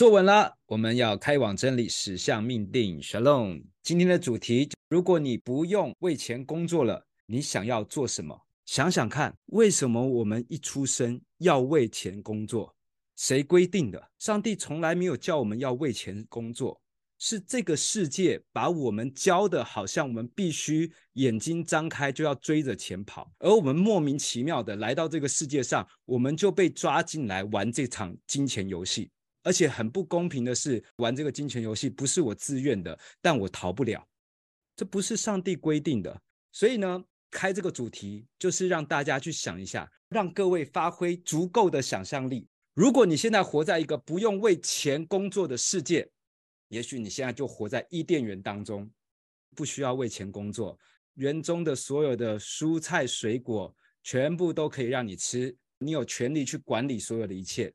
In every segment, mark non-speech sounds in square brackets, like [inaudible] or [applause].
坐稳了，我们要开往真理，驶向命定。Shalom，今天的主题：如果你不用为钱工作了，你想要做什么？想想看，为什么我们一出生要为钱工作？谁规定的？上帝从来没有叫我们要为钱工作。是这个世界把我们教的，好像我们必须眼睛张开就要追着钱跑，而我们莫名其妙的来到这个世界上，我们就被抓进来玩这场金钱游戏。而且很不公平的是，玩这个金钱游戏不是我自愿的，但我逃不了。这不是上帝规定的。所以呢，开这个主题就是让大家去想一下，让各位发挥足够的想象力。如果你现在活在一个不用为钱工作的世界，也许你现在就活在伊甸园当中，不需要为钱工作，园中的所有的蔬菜水果全部都可以让你吃，你有权利去管理所有的一切，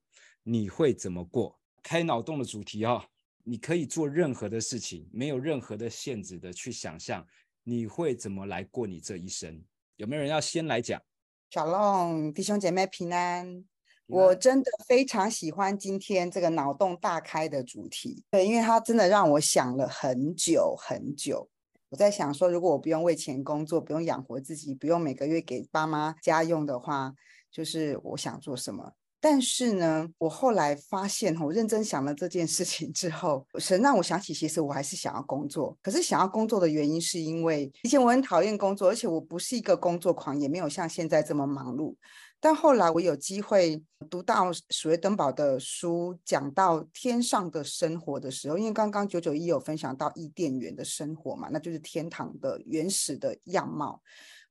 你会怎么过？开脑洞的主题哦，你可以做任何的事情，没有任何的限制的去想象你会怎么来过你这一生。有没有人要先来讲？小龙弟兄姐妹平安。我真的非常喜欢今天这个脑洞大开的主题，对，因为它真的让我想了很久很久。我在想说，如果我不用为钱工作，不用养活自己，不用每个月给爸妈家用的话，就是我想做什么。但是呢，我后来发现，我认真想了这件事情之后，神让我想起，其实我还是想要工作。可是想要工作的原因，是因为以前我很讨厌工作，而且我不是一个工作狂，也没有像现在这么忙碌。但后来我有机会读到史威登堡的书，讲到天上的生活的时候，因为刚刚九九一有分享到伊甸园的生活嘛，那就是天堂的原始的样貌。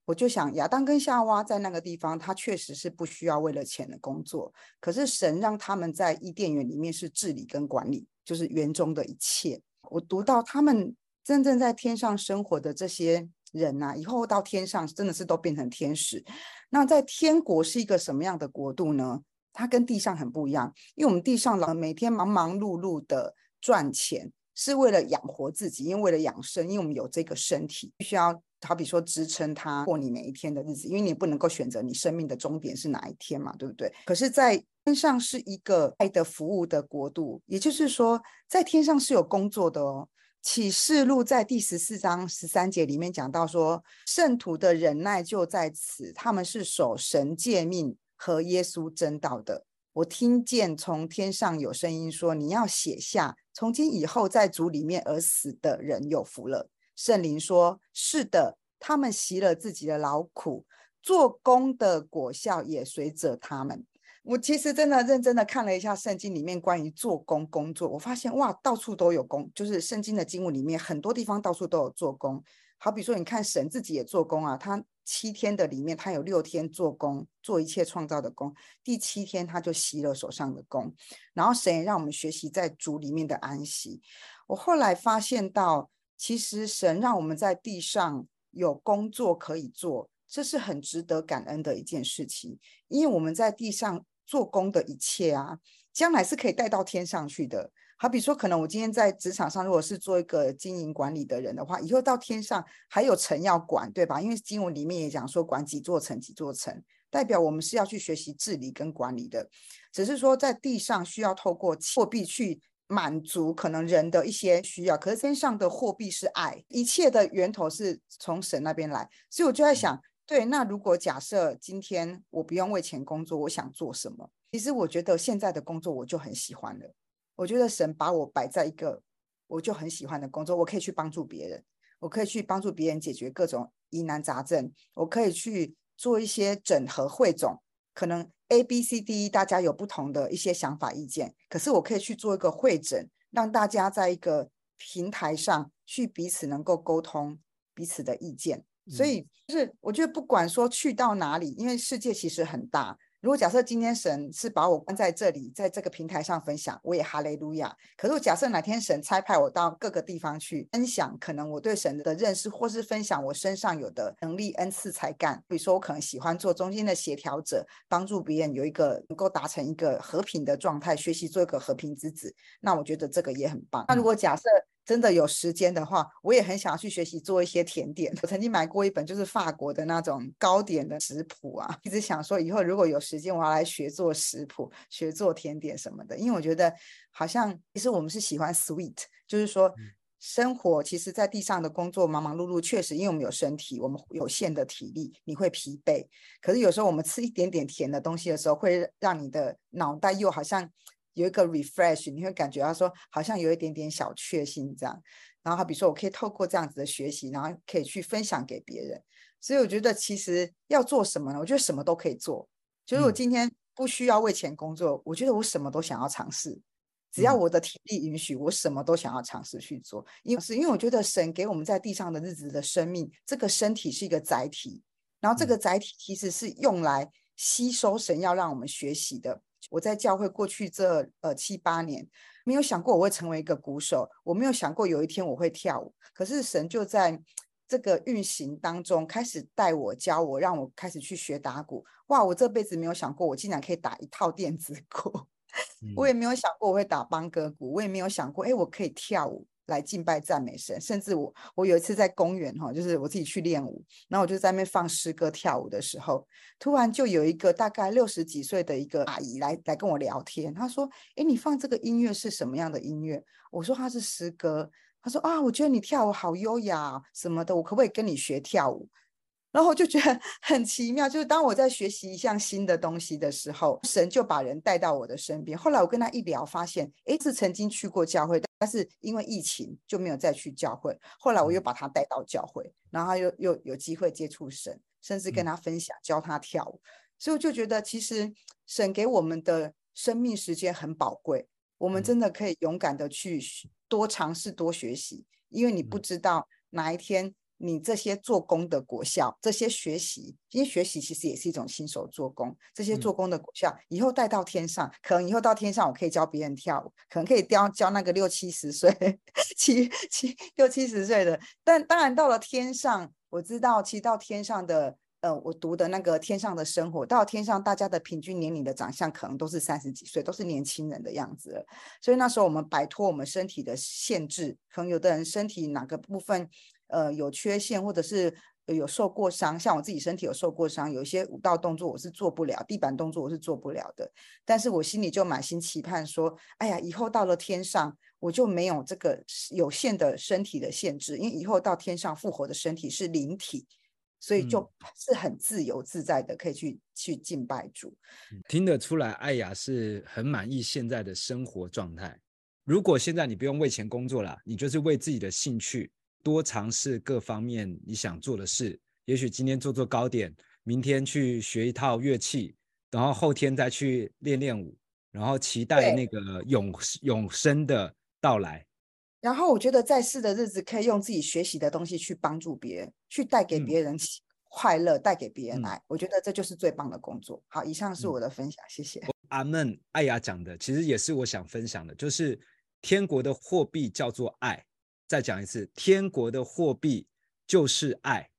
我就想，亚当跟夏娃在那个地方，他确实是不需要为了钱的工作，可是神让他们在伊甸园里面是治理跟管理，就是园中的一切。我读到他们真正在天上生活的这些。人呐、啊，以后到天上真的是都变成天使。那在天国是一个什么样的国度呢？它跟地上很不一样，因为我们地上人每天忙忙碌碌的赚钱，是为了养活自己，因为为了养生，因为我们有这个身体，必须要好比说支撑它过你每一天的日子，因为你不能够选择你生命的终点是哪一天嘛，对不对？可是，在天上是一个爱的服务的国度，也就是说，在天上是有工作的哦。启示录在第十四章十三节里面讲到说，圣徒的忍耐就在此，他们是守神诫命和耶稣真道的。我听见从天上有声音说：“你要写下，从今以后在主里面而死的人有福了。”圣灵说：“是的，他们习了自己的劳苦，做工的果效也随着他们。”我其实真的认真的看了一下圣经里面关于做工工作，我发现哇，到处都有工，就是圣经的经文里面很多地方到处都有做工。好比说，你看神自己也做工啊，他七天的里面，他有六天做工，做一切创造的工，第七天他就息了手上的工。然后神也让我们学习在主里面的安息。我后来发现到，其实神让我们在地上有工作可以做，这是很值得感恩的一件事情，因为我们在地上。做工的一切啊，将来是可以带到天上去的。好比说，可能我今天在职场上，如果是做一个经营管理的人的话，以后到天上还有城要管，对吧？因为经文里面也讲说，管几座城，几座城，代表我们是要去学习治理跟管理的。只是说，在地上需要透过货币去满足可能人的一些需要，可是天上的货币是爱，一切的源头是从神那边来，所以我就在想。对，那如果假设今天我不用为钱工作，我想做什么？其实我觉得现在的工作我就很喜欢了。我觉得神把我摆在一个我就很喜欢的工作，我可以去帮助别人，我可以去帮助别人解决各种疑难杂症，我可以去做一些整合汇总。可能 A、B、C、D 大家有不同的一些想法意见，可是我可以去做一个会诊，让大家在一个平台上去彼此能够沟通彼此的意见。所以就是，我觉得不管说去到哪里，因为世界其实很大。如果假设今天神是把我关在这里，在这个平台上分享，我也哈利路亚。可是我假设哪天神差派我到各个地方去分享，可能我对神的认识，或是分享我身上有的能力、恩赐、才干。比如说，我可能喜欢做中间的协调者，帮助别人有一个能够达成一个和平的状态，学习做一个和平之子。那我觉得这个也很棒。那如果假设真的有时间的话，我也很想要去学习做一些甜点。我曾经买过一本就是法国的那种糕点的食谱啊，一直想说以后如果有时间，我要来学做食谱，学做甜点什么的。因为我觉得好像其实我们是喜欢 sweet，就是说生活其实在地上的工作忙忙碌碌，确实因为我们有身体，我们有限的体力，你会疲惫。可是有时候我们吃一点点甜的东西的时候，会让你的脑袋又好像。有一个 refresh，你会感觉到说好像有一点点小确幸这样，然后好比说我可以透过这样子的学习，然后可以去分享给别人，所以我觉得其实要做什么呢？我觉得什么都可以做。就是我今天不需要为钱工作，我觉得我什么都想要尝试，只要我的体力允许，我什么都想要尝试去做。因为是因为我觉得神给我们在地上的日子的生命，这个身体是一个载体，然后这个载体其实是用来吸收神要让我们学习的。我在教会过去这呃七八年，没有想过我会成为一个鼓手，我没有想过有一天我会跳舞。可是神就在这个运行当中开始带我教我，让我开始去学打鼓。哇！我这辈子没有想过我竟然可以打一套电子鼓，[laughs] 我也没有想过我会打邦哥鼓，我也没有想过哎，我可以跳舞。来敬拜赞美神，甚至我我有一次在公园哈，就是我自己去练舞，然后我就在那边放诗歌跳舞的时候，突然就有一个大概六十几岁的一个阿姨来来跟我聊天，她说：“哎，你放这个音乐是什么样的音乐？”我说：“它是诗歌。”她说：“啊，我觉得你跳舞好优雅什么的，我可不可以跟你学跳舞？”然后我就觉得 [laughs] 很奇妙，就是当我在学习一项新的东西的时候，神就把人带到我的身边。后来我跟他一聊，发现，诶，是曾经去过教会，但是因为疫情就没有再去教会。后来我又把他带到教会，然后他又又有机会接触神，甚至跟他分享，教他跳舞。所以我就觉得，其实神给我们的生命时间很宝贵，我们真的可以勇敢的去多尝试、多学习，因为你不知道哪一天。你这些做工的果效，这些学习，因为学习其实也是一种新手做工。这些做工的果效，以后带到天上，可能以后到天上，我可以教别人跳舞，可能可以教教那个六七十岁、[laughs] 七七六七十岁的。但当然到了天上，我知道，其实到天上的，呃，我读的那个天上的生活，到天上大家的平均年龄的长相，可能都是三十几岁，都是年轻人的样子了。所以那时候我们摆脱我们身体的限制，可能有的人身体哪个部分。呃，有缺陷或者是有受过伤，像我自己身体有受过伤，有一些舞蹈动作我是做不了，地板动作我是做不了的。但是我心里就满心期盼说，哎呀，以后到了天上，我就没有这个有限的身体的限制，因为以后到天上复活的身体是灵体，所以就 [laughs] 是很自由自在的可以去去敬拜主。听得出来，艾雅是很满意现在的生活状态。如果现在你不用为钱工作了，你就是为自己的兴趣。多尝试各方面你想做的事，也许今天做做糕点，明天去学一套乐器，然后后天再去练练舞，然后期待那个永永生的到来。然后我觉得在世的日子可以用自己学习的东西去帮助别人，去带给别人快乐，嗯、带给别人爱。我觉得这就是最棒的工作。好，以上是我的分享，嗯、谢谢。阿门。艾雅讲的其实也是我想分享的，就是天国的货币叫做爱。再讲一次，天国的货币就是爱。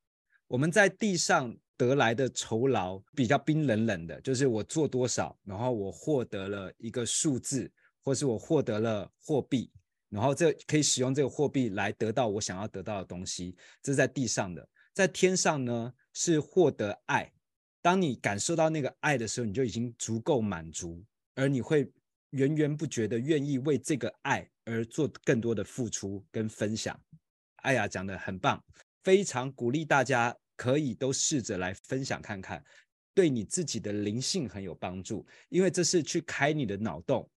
我们在地上得来的酬劳比较冰冷冷的，就是我做多少，然后我获得了一个数字，或是我获得了货币，然后这可以使用这个货币来得到我想要得到的东西。这是在地上的，在天上呢，是获得爱。当你感受到那个爱的时候，你就已经足够满足，而你会源源不绝的愿意为这个爱。而做更多的付出跟分享，艾雅讲得很棒，非常鼓励大家可以都试着来分享看看，对你自己的灵性很有帮助，因为这是去开你的脑洞。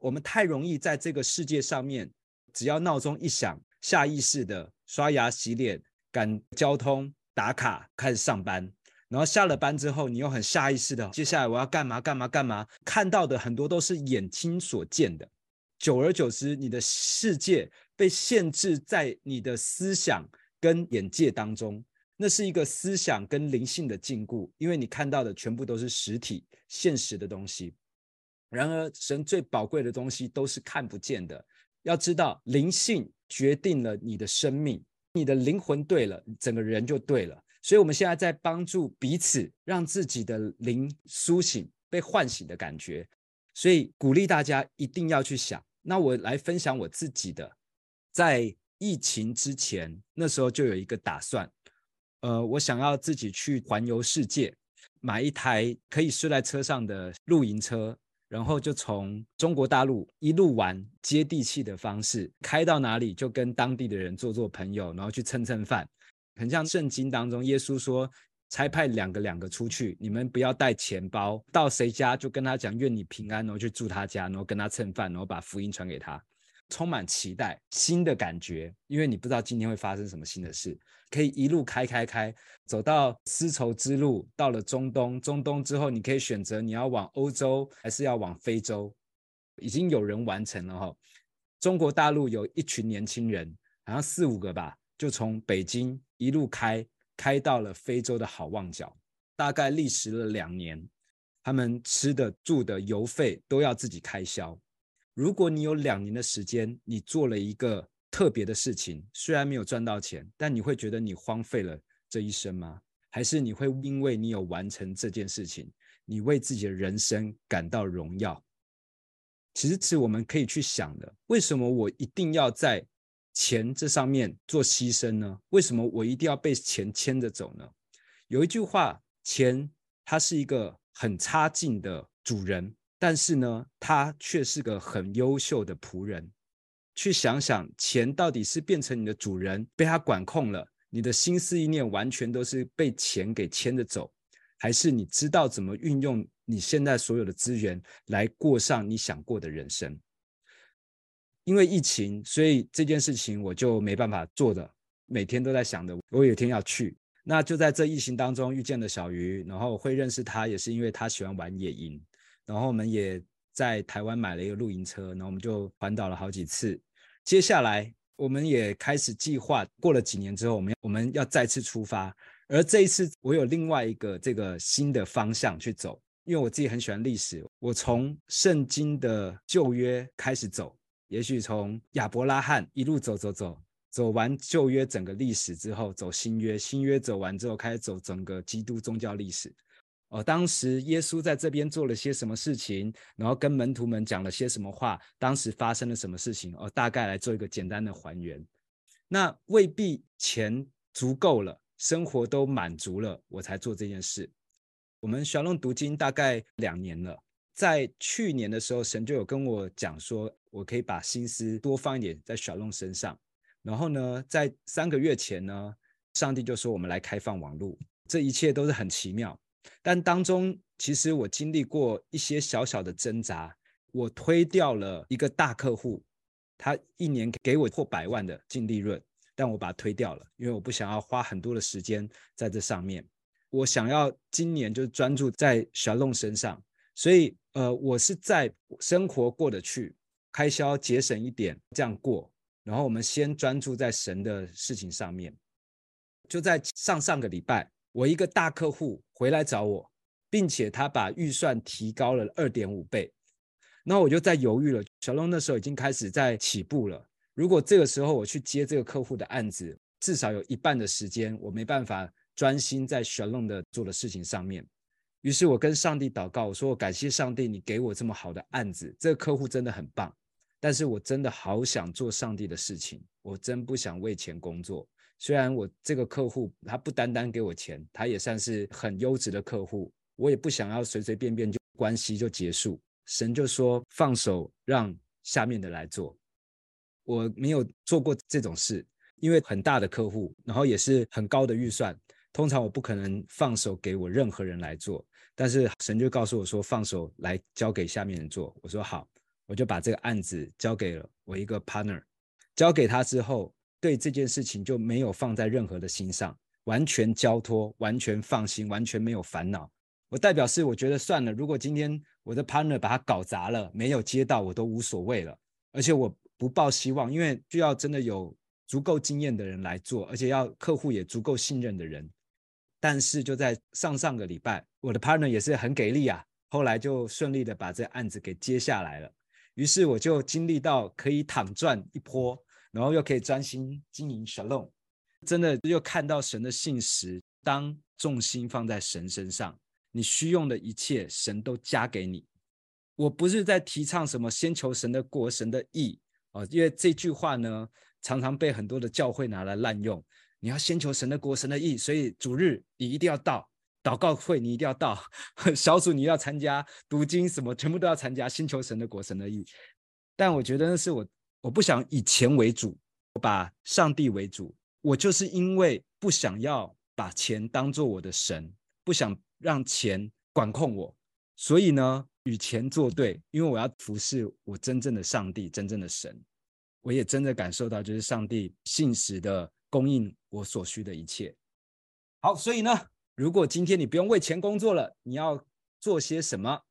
我们太容易在这个世界上面，只要闹钟一响，下意识的刷牙洗脸、赶交通、打卡、开始上班，然后下了班之后，你又很下意识的，接下来我要干嘛干嘛干嘛，看到的很多都是眼睛所见的。久而久之，你的世界被限制在你的思想跟眼界当中，那是一个思想跟灵性的禁锢，因为你看到的全部都是实体、现实的东西。然而，神最宝贵的东西都是看不见的。要知道，灵性决定了你的生命，你的灵魂对了，整个人就对了。所以，我们现在在帮助彼此，让自己的灵苏醒、被唤醒的感觉。所以，鼓励大家一定要去想。那我来分享我自己的，在疫情之前，那时候就有一个打算，呃，我想要自己去环游世界，买一台可以睡在车上的露营车，然后就从中国大陆一路玩接地气的方式，开到哪里就跟当地的人做做朋友，然后去蹭蹭饭，很像圣经当中耶稣说。才派两个两个出去，你们不要带钱包，到谁家就跟他讲愿你平安，然后去住他家，然后跟他蹭饭，然后把福音传给他，充满期待，新的感觉，因为你不知道今天会发生什么新的事，可以一路开开开，走到丝绸之路，到了中东，中东之后你可以选择你要往欧洲还是要往非洲，已经有人完成了哈。中国大陆有一群年轻人，好像四五个吧，就从北京一路开。开到了非洲的好望角，大概历时了两年，他们吃的、住的、油费都要自己开销。如果你有两年的时间，你做了一个特别的事情，虽然没有赚到钱，但你会觉得你荒废了这一生吗？还是你会因为你有完成这件事情，你为自己的人生感到荣耀？其实是我们可以去想的，为什么我一定要在钱这上面做牺牲呢？为什么我一定要被钱牵着走呢？有一句话，钱它是一个很差劲的主人，但是呢，它却是个很优秀的仆人。去想想，钱到底是变成你的主人，被他管控了，你的心思意念完全都是被钱给牵着走，还是你知道怎么运用你现在所有的资源来过上你想过的人生？因为疫情，所以这件事情我就没办法做的，每天都在想着，我有一天要去。那就在这疫情当中遇见了小鱼，然后会认识他，也是因为他喜欢玩野营。然后我们也在台湾买了一个露营车，然后我们就环岛了好几次。接下来我们也开始计划，过了几年之后，我们我们要再次出发。而这一次我有另外一个这个新的方向去走，因为我自己很喜欢历史，我从圣经的旧约开始走。也许从亚伯拉罕一路走走走，走完旧约整个历史之后，走新约，新约走完之后，开始走整个基督宗教历史。哦，当时耶稣在这边做了些什么事情，然后跟门徒们讲了些什么话，当时发生了什么事情？哦，大概来做一个简单的还原。那未必钱足够了，生活都满足了，我才做这件事。我们小龙读经大概两年了。在去年的时候，神就有跟我讲说，我可以把心思多放一点在 SHALOM 身上。然后呢，在三个月前呢，上帝就说我们来开放网络，这一切都是很奇妙。但当中其实我经历过一些小小的挣扎，我推掉了一个大客户，他一年给我破百万的净利润，但我把它推掉了，因为我不想要花很多的时间在这上面。我想要今年就专注在 SHALOM 身上。所以，呃，我是在生活过得去，开销节省一点，这样过。然后我们先专注在神的事情上面。就在上上个礼拜，我一个大客户回来找我，并且他把预算提高了二点五倍。那我就在犹豫了。小龙那时候已经开始在起步了。如果这个时候我去接这个客户的案子，至少有一半的时间我没办法专心在 SHALOM 的做的事情上面。于是我跟上帝祷告，我说：“我感谢上帝，你给我这么好的案子，这个客户真的很棒。但是我真的好想做上帝的事情，我真不想为钱工作。虽然我这个客户他不单单给我钱，他也算是很优质的客户，我也不想要随随便便就关系就结束。神就说放手，让下面的来做。我没有做过这种事，因为很大的客户，然后也是很高的预算。”通常我不可能放手给我任何人来做，但是神就告诉我说，放手来交给下面人做。我说好，我就把这个案子交给了我一个 partner，交给他之后，对这件事情就没有放在任何的心上，完全交托，完全放心，完全没有烦恼。我代表是我觉得算了，如果今天我的 partner 把它搞砸了，没有接到，我都无所谓了。而且我不抱希望，因为需要真的有足够经验的人来做，而且要客户也足够信任的人。但是就在上上个礼拜，我的 partner 也是很给力啊，后来就顺利的把这案子给接下来了。于是我就经历到可以躺赚一波，然后又可以专心经营沙龙真的又看到神的信实。当重心放在神身上，你需用的一切神都加给你。我不是在提倡什么先求神的国、神的义哦，因为这句话呢，常常被很多的教会拿来滥用。你要先求神的国、神的义，所以主日你一定要到，祷告会你一定要到，[laughs] 小组你要参加，读经什么全部都要参加，先求神的国、神的义。但我觉得那是我，我不想以钱为主，我把上帝为主。我就是因为不想要把钱当做我的神，不想让钱管控我，所以呢，与钱作对，因为我要服侍我真正的上帝、真正的神。我也真的感受到，就是上帝信实的。供应我所需的一切。好，所以呢，如果今天你不用为钱工作了，你要做些什么？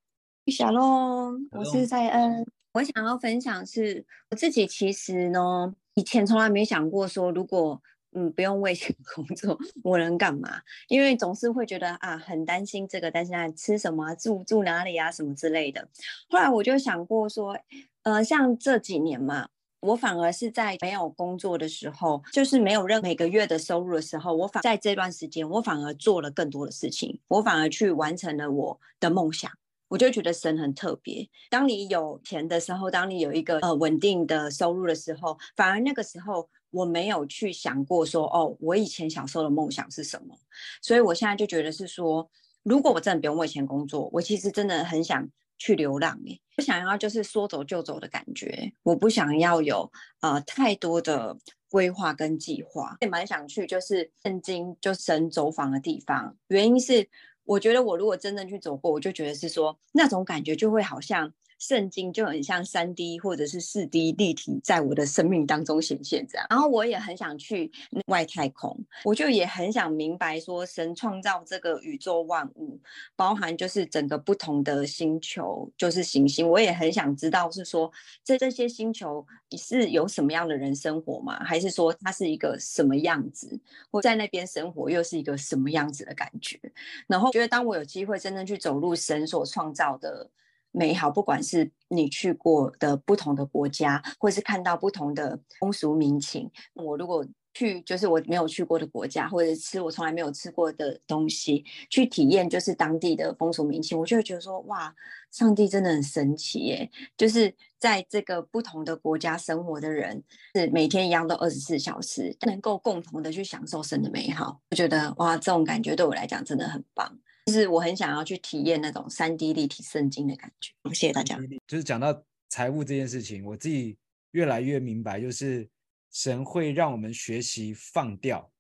小龙，我是在恩。我想要分享是，我自己其实呢，以前从来没想过说，如果嗯不用为钱工作，[laughs] 我能干嘛？因为总是会觉得啊，很担心这个，担心那，吃什么，住住哪里啊，什么之类的。后来我就想过说，呃，像这几年嘛。我反而是在没有工作的时候，就是没有任每个月的收入的时候，我反在这段时间，我反而做了更多的事情，我反而去完成了我的梦想。我就觉得神很特别。当你有钱的时候，当你有一个呃稳定的收入的时候，反而那个时候我没有去想过说，哦，我以前小时候的梦想是什么。所以我现在就觉得是说，如果我真的不用为钱工作，我其实真的很想。去流浪，哎，我想要就是说走就走的感觉，我不想要有呃太多的规划跟计划，也蛮想去就是圣经就神走访的地方，原因是我觉得我如果真正去走过，我就觉得是说那种感觉就会好像。圣经就很像三 D 或者是四 D 立体，在我的生命当中显现这样。然后我也很想去外太空，我就也很想明白说，神创造这个宇宙万物，包含就是整个不同的星球，就是行星。我也很想知道是说，在这些星球是有什么样的人生活吗？还是说它是一个什么样子？或在那边生活又是一个什么样子的感觉？然后觉得当我有机会真正去走入神所创造的。美好，不管是你去过的不同的国家，或是看到不同的风俗民情。我如果去，就是我没有去过的国家，或者吃我从来没有吃过的东西，去体验就是当地的风俗民情，我就会觉得说，哇，上帝真的很神奇耶！就是在这个不同的国家生活的人，是每天一样都二十四小时，能够共同的去享受神的美好，我觉得哇，这种感觉对我来讲真的很棒。就是我很想要去体验那种三 D 立体圣经的感觉。谢谢大家。就是讲到财务这件事情，我自己越来越明白，就是神会让我们学习放掉。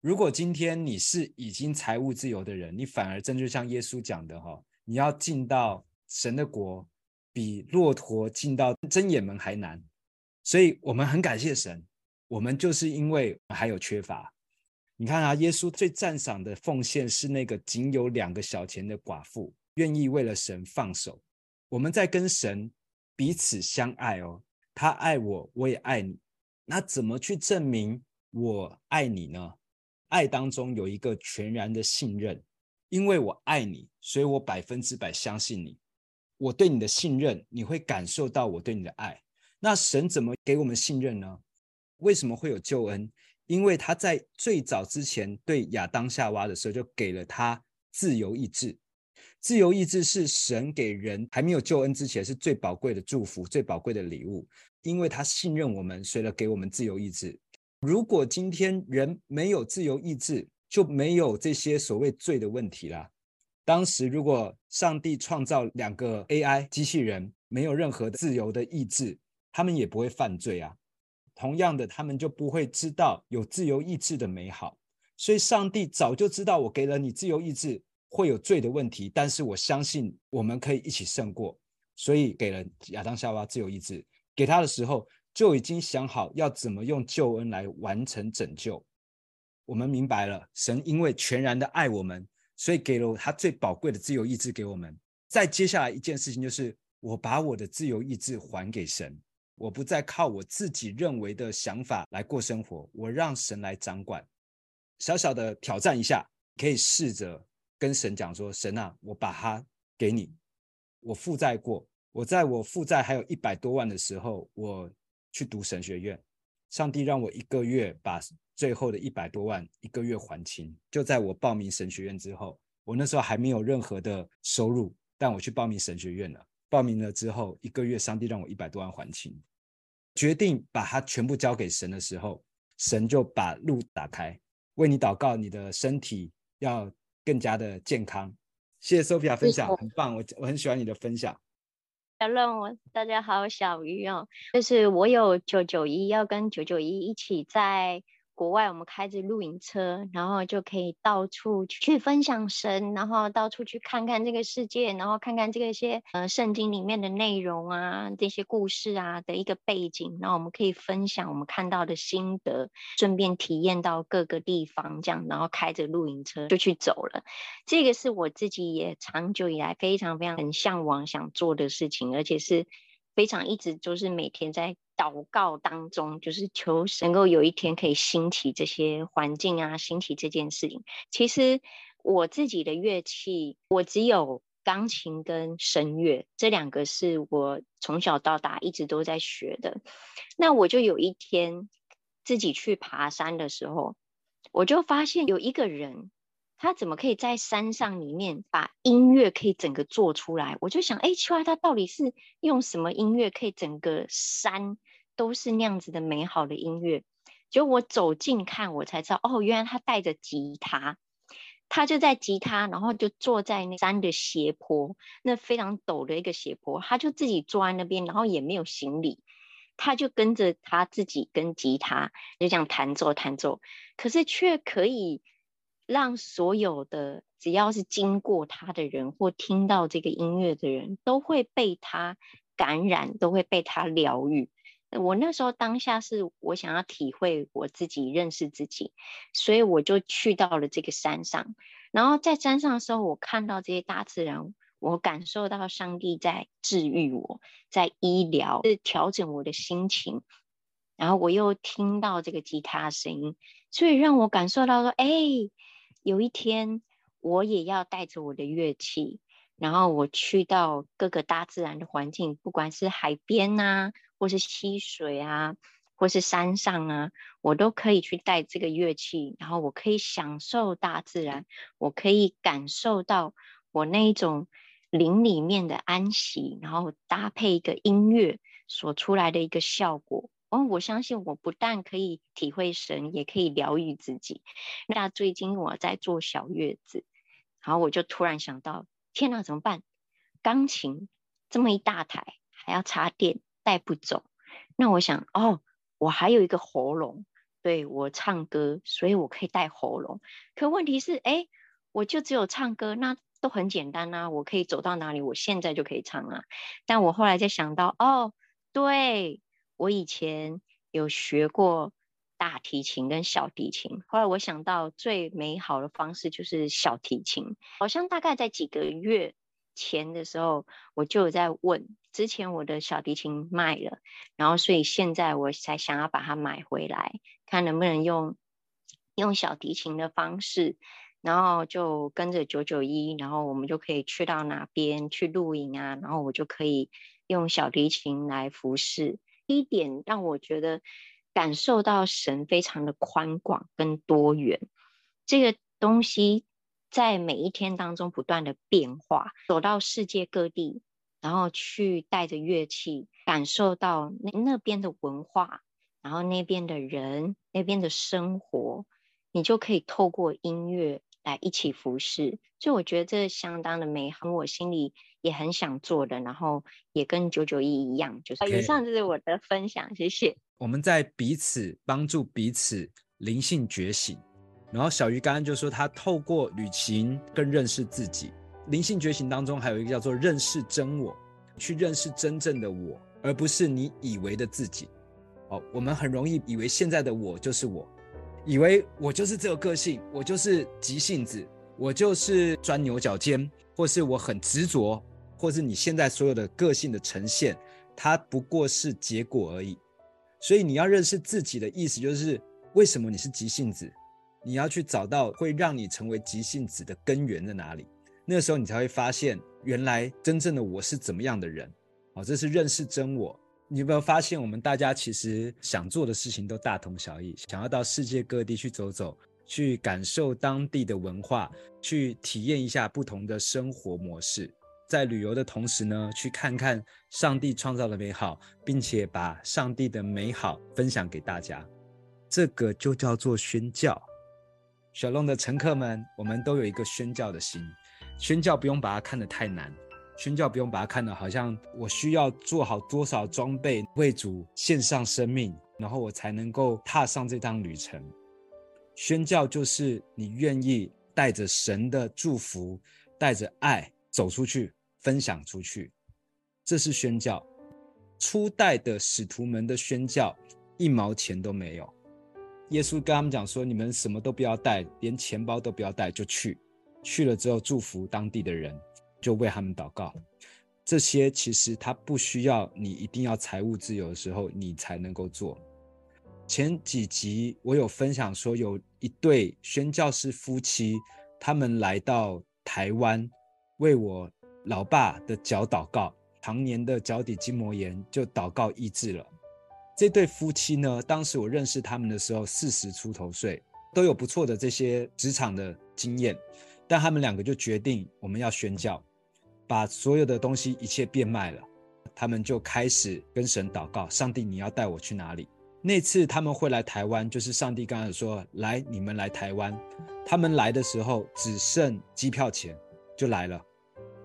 如果今天你是已经财务自由的人，你反而真就像耶稣讲的哈，你要进到神的国，比骆驼进到真眼门还难。所以我们很感谢神，我们就是因为还有缺乏。你看啊，耶稣最赞赏的奉献是那个仅有两个小钱的寡妇，愿意为了神放手。我们在跟神彼此相爱哦，他爱我，我也爱你。那怎么去证明我爱你呢？爱当中有一个全然的信任，因为我爱你，所以我百分之百相信你。我对你的信任，你会感受到我对你的爱。那神怎么给我们信任呢？为什么会有救恩？因为他在最早之前对亚当夏娃的时候，就给了他自由意志。自由意志是神给人还没有救恩之前是最宝贵的祝福，最宝贵的礼物。因为他信任我们，所以给我们自由意志。如果今天人没有自由意志，就没有这些所谓罪的问题啦。当时如果上帝创造两个 AI 机器人，没有任何自由的意志，他们也不会犯罪啊。同样的，他们就不会知道有自由意志的美好。所以，上帝早就知道我给了你自由意志会有罪的问题，但是我相信我们可以一起胜过，所以给了亚当夏娃自由意志。给他的时候就已经想好要怎么用救恩来完成拯救。我们明白了，神因为全然的爱我们，所以给了他最宝贵的自由意志给我们。再接下来一件事情就是，我把我的自由意志还给神。我不再靠我自己认为的想法来过生活，我让神来掌管。小小的挑战一下，可以试着跟神讲说：“神啊，我把它给你。我负债过，我在我负债还有一百多万的时候，我去读神学院。上帝让我一个月把最后的一百多万一个月还清。就在我报名神学院之后，我那时候还没有任何的收入，但我去报名神学院了。报名了之后，一个月上帝让我一百多万还清。”决定把它全部交给神的时候，神就把路打开，为你祷告，你的身体要更加的健康。谢谢 Sophia 分享，很棒，我我很喜欢你的分享。小乐，我大家好，小鱼哦，就是我有九九一，要跟九九一一起在。国外，我们开着露营车，然后就可以到处去分享神，然后到处去看看这个世界，然后看看这个些呃圣经里面的内容啊，这些故事啊的一个背景，然后我们可以分享我们看到的心得，顺便体验到各个地方这样，然后开着露营车就去走了。这个是我自己也长久以来非常非常很向往想做的事情，而且是非常一直就是每天在。祷告当中，就是求能够有一天可以兴起这些环境啊，兴起这件事情。其实我自己的乐器，我只有钢琴跟声乐这两个是我从小到大一直都在学的。那我就有一天自己去爬山的时候，我就发现有一个人。他怎么可以在山上里面把音乐可以整个做出来？我就想，哎，奇怪，他到底是用什么音乐可以整个山都是那样子的美好的音乐？结果我走近看，我才知道，哦，原来他带着吉他，他就在吉他，然后就坐在那山的斜坡，那非常陡的一个斜坡，他就自己坐在那边，然后也没有行李，他就跟着他自己跟吉他就这样弹奏弹奏，可是却可以。让所有的只要是经过他的人或听到这个音乐的人都会被他感染，都会被他疗愈。我那时候当下是我想要体会我自己认识自己，所以我就去到了这个山上。然后在山上的时候，我看到这些大自然，我感受到上帝在治愈我，在医疗，是调整我的心情。然后我又听到这个吉他声音，所以让我感受到说，哎。有一天，我也要带着我的乐器，然后我去到各个大自然的环境，不管是海边啊，或是溪水啊，或是山上啊，我都可以去带这个乐器，然后我可以享受大自然，我可以感受到我那一种灵里面的安息，然后搭配一个音乐所出来的一个效果。哦，我相信我不但可以体会神，也可以疗愈自己。那最近我在做小月子，然后我就突然想到，天哪，怎么办？钢琴这么一大台，还要插电，带不走。那我想，哦，我还有一个喉咙，对，我唱歌，所以我可以带喉咙。可问题是，哎，我就只有唱歌，那都很简单啊，我可以走到哪里，我现在就可以唱啊。但我后来在想到，哦，对。我以前有学过大提琴跟小提琴，后来我想到最美好的方式就是小提琴。好像大概在几个月前的时候，我就有在问，之前我的小提琴卖了，然后所以现在我才想要把它买回来，看能不能用用小提琴的方式，然后就跟着九九一，然后我们就可以去到哪边去露营啊，然后我就可以用小提琴来服侍。第一点让我觉得感受到神非常的宽广跟多元，这个东西在每一天当中不断的变化。走到世界各地，然后去带着乐器，感受到那那边的文化，然后那边的人，那边的生活，你就可以透过音乐来一起服侍。所以我觉得这相当的美好，我心里。也很想做的，然后也跟九九一一样，就是以上就是我的分享，谢谢。我们在彼此帮助彼此灵性觉醒，然后小鱼刚刚就说他透过旅行更认识自己。灵性觉醒当中还有一个叫做认识真我，去认识真正的我，而不是你以为的自己。哦，我们很容易以为现在的我就是我，以为我就是这个个性，我就是急性子，我就是钻牛角尖，或是我很执着。或是你现在所有的个性的呈现，它不过是结果而已。所以你要认识自己的意思，就是为什么你是急性子，你要去找到会让你成为急性子的根源在哪里。那个时候你才会发现，原来真正的我是怎么样的人。哦，这是认识真我。你有没有发现，我们大家其实想做的事情都大同小异，想要到世界各地去走走，去感受当地的文化，去体验一下不同的生活模式。在旅游的同时呢，去看看上帝创造的美好，并且把上帝的美好分享给大家。这个就叫做宣教。小龙的乘客们，我们都有一个宣教的心。宣教不用把它看得太难，宣教不用把它看得好像我需要做好多少装备，为主献上生命，然后我才能够踏上这趟旅程。宣教就是你愿意带着神的祝福，带着爱走出去，分享出去，这是宣教。初代的使徒们的宣教，一毛钱都没有。耶稣跟他们讲说：“你们什么都不要带，连钱包都不要带，就去。去了之后，祝福当地的人，就为他们祷告。这些其实他不需要你一定要财务自由的时候，你才能够做。前几集我有分享说，有一对宣教士夫妻，他们来到台湾，为我老爸的脚祷告，常年的脚底筋膜炎就祷告医治了。”这对夫妻呢，当时我认识他们的时候，四十出头岁，都有不错的这些职场的经验，但他们两个就决定我们要宣教，把所有的东西一切变卖了，他们就开始跟神祷告：上帝，你要带我去哪里？那次他们会来台湾，就是上帝刚才说：来，你们来台湾。他们来的时候只剩机票钱，就来了。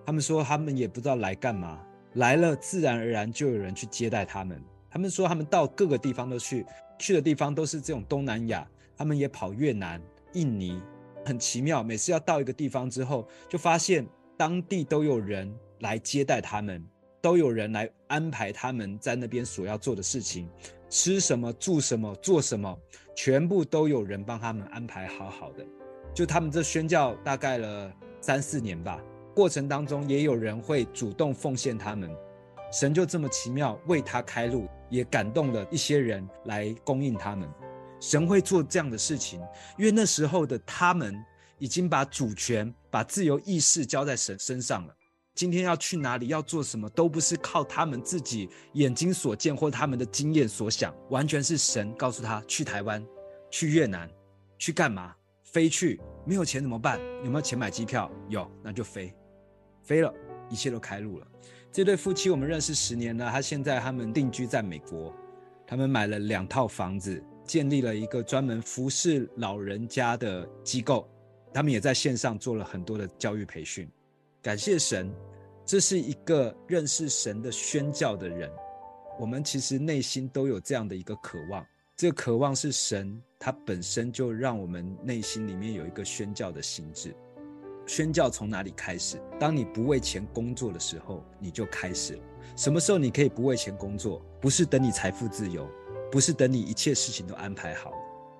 他们说他们也不知道来干嘛，来了自然而然就有人去接待他们。他们说，他们到各个地方都去，去的地方都是这种东南亚。他们也跑越南、印尼，很奇妙。每次要到一个地方之后，就发现当地都有人来接待他们，都有人来安排他们在那边所要做的事情，吃什么、住什么、做什么，全部都有人帮他们安排好好的。就他们这宣教大概了三四年吧，过程当中也有人会主动奉献他们。神就这么奇妙为他开路，也感动了一些人来供应他们。神会做这样的事情，因为那时候的他们已经把主权、把自由意识交在神身上了。今天要去哪里、要做什么，都不是靠他们自己眼睛所见或他们的经验所想，完全是神告诉他去台湾、去越南、去干嘛？飞去，没有钱怎么办？有没有钱买机票？有，那就飞。飞了，一切都开路了。这对夫妻我们认识十年了，他现在他们定居在美国，他们买了两套房子，建立了一个专门服侍老人家的机构，他们也在线上做了很多的教育培训。感谢神，这是一个认识神的宣教的人。我们其实内心都有这样的一个渴望，这个渴望是神他本身就让我们内心里面有一个宣教的心智。宣教从哪里开始？当你不为钱工作的时候，你就开始了。什么时候你可以不为钱工作？不是等你财富自由，不是等你一切事情都安排好，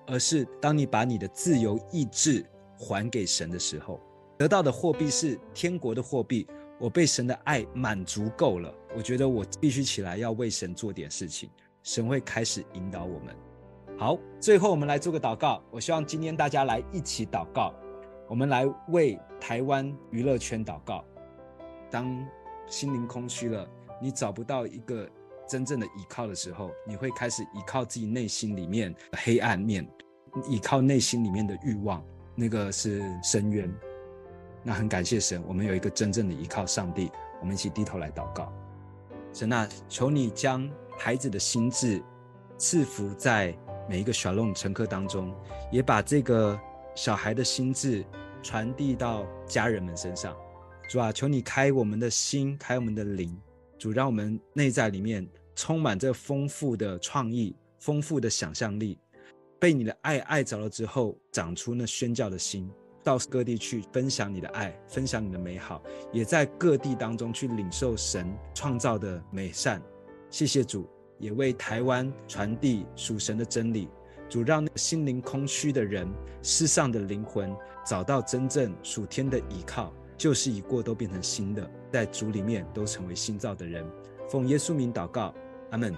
而是当你把你的自由意志还给神的时候，得到的货币是天国的货币。我被神的爱满足够了，我觉得我必须起来要为神做点事情，神会开始引导我们。好，最后我们来做个祷告。我希望今天大家来一起祷告。我们来为台湾娱乐圈祷告。当心灵空虚了，你找不到一个真正的依靠的时候，你会开始依靠自己内心里面的黑暗面，依靠内心里面的欲望，那个是深渊。那很感谢神，我们有一个真正的依靠，上帝。我们一起低头来祷告。神啊，求你将孩子的心智赐福在每一个 Shalom 乘客当中，也把这个。小孩的心智传递到家人们身上，主啊，求你开我们的心，开我们的灵，主让我们内在里面充满这丰富的创意、丰富的想象力，被你的爱爱着了之后，长出那宣教的心，到各地去分享你的爱，分享你的美好，也在各地当中去领受神创造的美善。谢谢主，也为台湾传递属神的真理。主让那心灵空虚的人、世上的灵魂找到真正属天的依靠，旧事已过，都变成新的，在主里面都成为新造的人。奉耶稣名祷告，阿门。